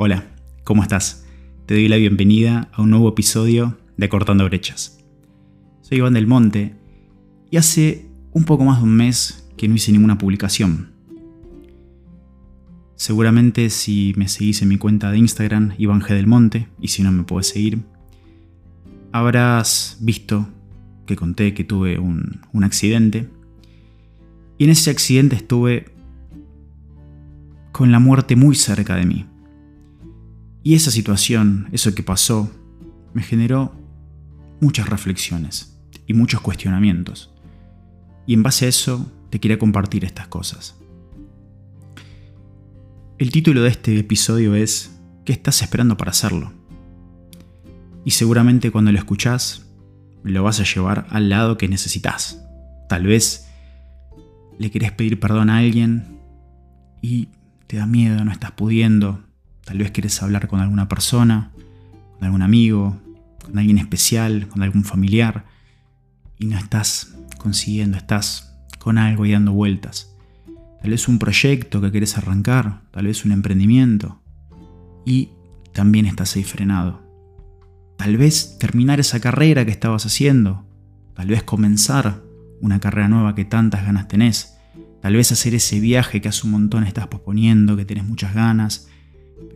Hola, ¿cómo estás? Te doy la bienvenida a un nuevo episodio de Cortando Brechas. Soy Iván del Monte y hace un poco más de un mes que no hice ninguna publicación. Seguramente si me seguís en mi cuenta de Instagram, Iván G. del Monte, y si no me puedes seguir, habrás visto que conté que tuve un accidente. Y en ese accidente estuve con la muerte muy cerca de mí. Y esa situación, eso que pasó, me generó muchas reflexiones y muchos cuestionamientos. Y en base a eso te quería compartir estas cosas. El título de este episodio es ¿Qué estás esperando para hacerlo? Y seguramente cuando lo escuchás, lo vas a llevar al lado que necesitas. Tal vez le querés pedir perdón a alguien y te da miedo, no estás pudiendo. Tal vez querés hablar con alguna persona, con algún amigo, con alguien especial, con algún familiar, y no estás consiguiendo, estás con algo y dando vueltas tal vez un proyecto que querés arrancar, tal vez un emprendimiento, y también estás ahí frenado. Tal vez terminar esa carrera que estabas haciendo, tal vez comenzar una carrera nueva que tantas ganas tenés, tal vez hacer ese viaje que hace un montón estás posponiendo, que tenés muchas ganas,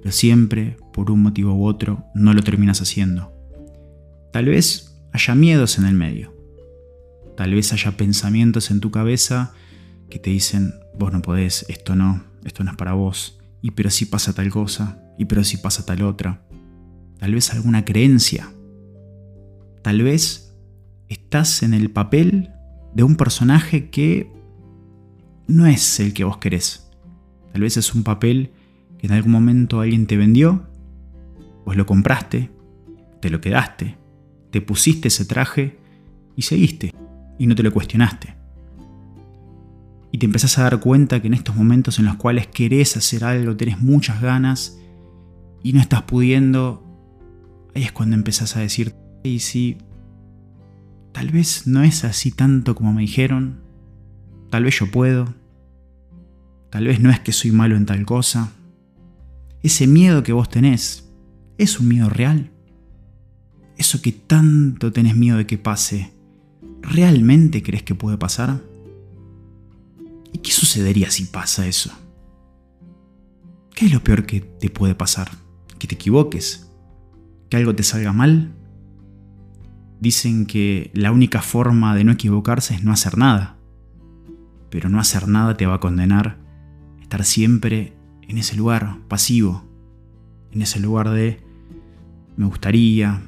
pero siempre, por un motivo u otro, no lo terminas haciendo. Tal vez haya miedos en el medio. Tal vez haya pensamientos en tu cabeza que te dicen, vos no podés, esto no, esto no es para vos, y pero si pasa tal cosa, y pero si pasa tal otra. Tal vez alguna creencia. Tal vez estás en el papel de un personaje que no es el que vos querés. Tal vez es un papel en algún momento alguien te vendió, vos lo compraste, te lo quedaste, te pusiste ese traje y seguiste, y no te lo cuestionaste. Y te empezás a dar cuenta que en estos momentos en los cuales querés hacer algo, tenés muchas ganas y no estás pudiendo, ahí es cuando empezás a decir, y si tal vez no es así tanto como me dijeron, tal vez yo puedo, tal vez no es que soy malo en tal cosa, ese miedo que vos tenés, ¿es un miedo real? Eso que tanto tenés miedo de que pase, ¿realmente crees que puede pasar? ¿Y qué sucedería si pasa eso? ¿Qué es lo peor que te puede pasar? ¿Que te equivoques? ¿Que algo te salga mal? Dicen que la única forma de no equivocarse es no hacer nada. Pero no hacer nada te va a condenar a estar siempre en ese lugar pasivo. En ese lugar de me gustaría,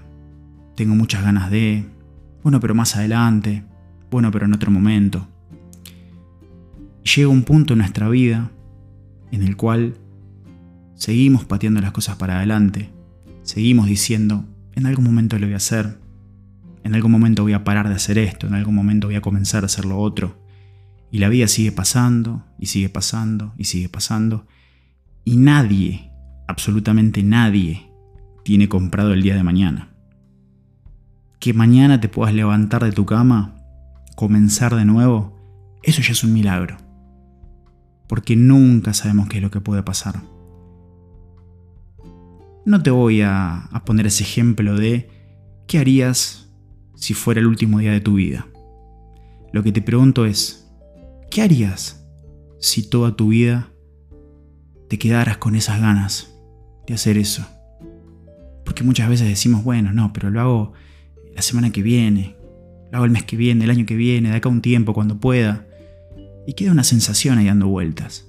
tengo muchas ganas de, bueno, pero más adelante, bueno, pero en otro momento llega un punto en nuestra vida en el cual seguimos pateando las cosas para adelante, seguimos diciendo, en algún momento lo voy a hacer, en algún momento voy a parar de hacer esto, en algún momento voy a comenzar a hacer lo otro. Y la vida sigue pasando, y sigue pasando, y sigue pasando. Y nadie, absolutamente nadie, tiene comprado el día de mañana. Que mañana te puedas levantar de tu cama, comenzar de nuevo, eso ya es un milagro porque nunca sabemos qué es lo que puede pasar. No te voy a, poner ese ejemplo de qué harías si fuera el último día de tu vida. Lo que te pregunto es, ¿qué harías si toda tu vida te quedaras con esas ganas de hacer eso? Porque muchas veces decimos, bueno, no, pero lo hago la semana que viene, lo hago el mes que viene, el año que viene, de acá un tiempo, cuando pueda y queda una sensación ahí dando vueltas.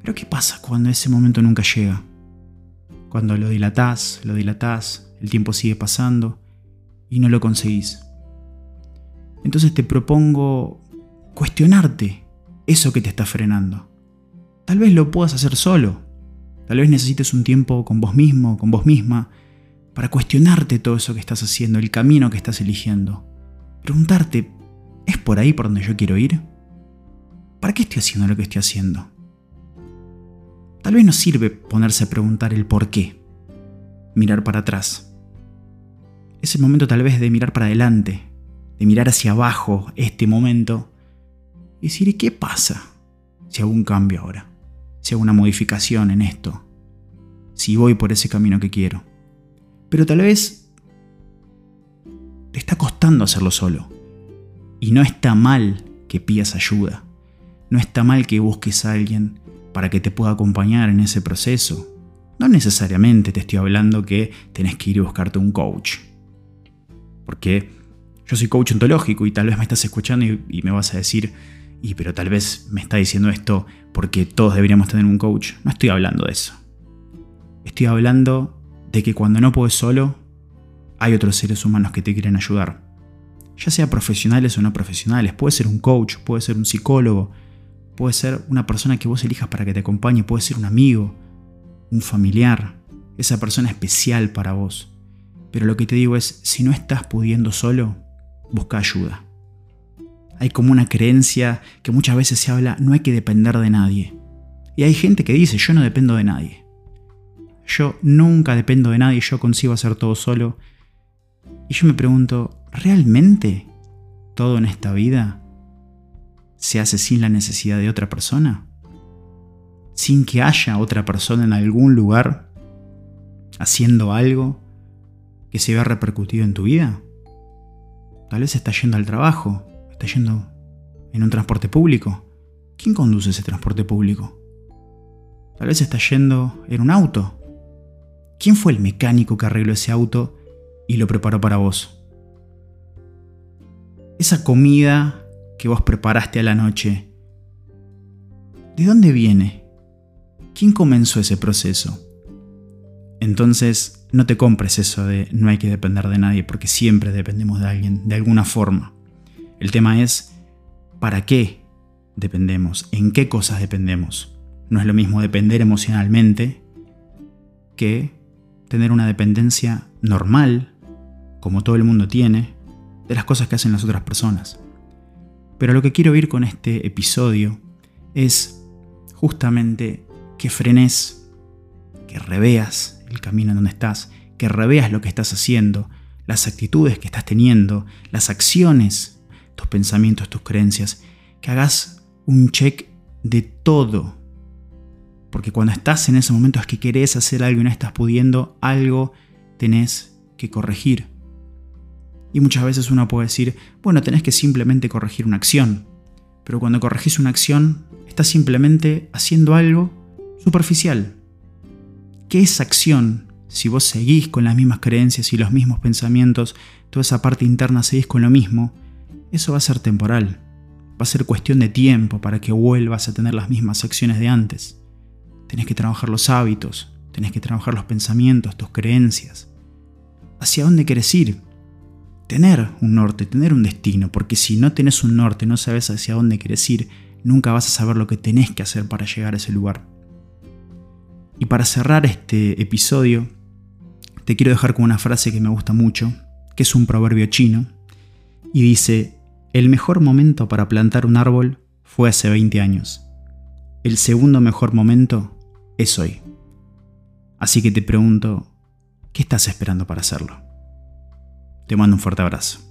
Pero ¿qué pasa cuando ese momento nunca llega? Cuando lo dilatás, lo dilatás, el tiempo sigue pasando y no lo conseguís. Entonces te propongo cuestionarte eso que te está frenando. Tal vez lo puedas hacer solo. Tal vez necesites un tiempo con vos mismo, con vos misma, para cuestionarte todo eso que estás haciendo, el camino que estás eligiendo. Preguntarte, ¿es por ahí por donde yo quiero ir? ¿para qué estoy haciendo lo que estoy haciendo? Tal vez no sirve ponerse a preguntar el por qué, mirar para atrás. Es el momento tal vez de mirar para adelante, de mirar hacia abajo este momento y decir, ¿y qué pasa si hago cambio ahora? Una modificación en esto. si voy por ese camino que quiero. Pero tal vez te está costando hacerlo solo. Y no está mal que pidas ayuda. No está mal que busques a alguien para que te pueda acompañar en ese proceso. No necesariamente te estoy hablando que tenés que ir y buscarte un coach. Porque yo soy coach ontológico y tal vez me estás escuchando y, me vas a decir, y pero tal vez me está diciendo esto porque todos deberíamos tener un coach. No estoy hablando de eso. Estoy hablando de que cuando no puedes solo, hay otros seres humanos que te quieren ayudar. Ya sea profesionales o no profesionales. Puede ser un coach, puede ser un psicólogo, puede ser una persona que vos elijas para que te acompañe, puede ser un amigo, un familiar, esa persona especial para vos. Pero lo que te digo es, si no estás pudiendo solo, busca ayuda. Hay como una creencia que muchas veces se habla, no hay que depender de nadie. Y hay gente que dice, yo no dependo de nadie. Yo nunca dependo de nadie, yo consigo hacer todo solo. Y yo me pregunto, ¿realmente todo en esta vida se hace sin la necesidad de otra persona? ¿Sin que haya otra persona en algún lugar haciendo algo que se vea repercutido en tu vida? Tal vez estás yendo al trabajo, estás yendo en un transporte público. ¿Quién conduce ese transporte público? Tal vez estás yendo en un auto. ¿Quién fue el mecánico que arregló ese auto y lo preparó para vos? Esa comida que vos preparaste a la noche, ¿de dónde viene? ¿Quién comenzó ese proceso? Entonces, no te compres eso de no hay que depender de nadie, porque siempre dependemos de alguien, de alguna forma. El tema es, ¿para qué dependemos? ¿En qué cosas dependemos? No es lo mismo depender emocionalmente que tener una dependencia normal, como todo el mundo tiene, de las cosas que hacen las otras personas. Pero lo que quiero oír con este episodio es justamente que frenes, que reveas el camino en donde estás, que reveas lo que estás haciendo, las actitudes que estás teniendo, las acciones, tus pensamientos, tus creencias, que hagas un check de todo porque cuando estás en ese momento es que querés hacer algo y no estás pudiendo, algo tenés que corregir. Y muchas veces uno puede decir, bueno, tenés que simplemente corregir una acción. Pero cuando corregís una acción, estás simplemente haciendo algo superficial. ¿Qué es acción si vos seguís con las mismas creencias y los mismos pensamientos, toda esa parte interna seguís con lo mismo? Eso va a ser temporal. Va a ser cuestión de tiempo para que vuelvas a tener las mismas acciones de antes. Tenés que trabajar los hábitos, tenés que trabajar los pensamientos, tus creencias. ¿Hacia dónde quieres ir? Tener un norte, tener un destino, porque si no tenés un norte, no sabes hacia dónde quieres ir, nunca vas a saber lo que tenés que hacer para llegar a ese lugar. Y para cerrar este episodio, te quiero dejar con una frase que me gusta mucho, que es un proverbio chino, y dice, el mejor momento para plantar un árbol fue hace 20 años. El segundo mejor momento es hoy. Así que te pregunto, ¿qué estás esperando para hacerlo? Te mando un fuerte abrazo.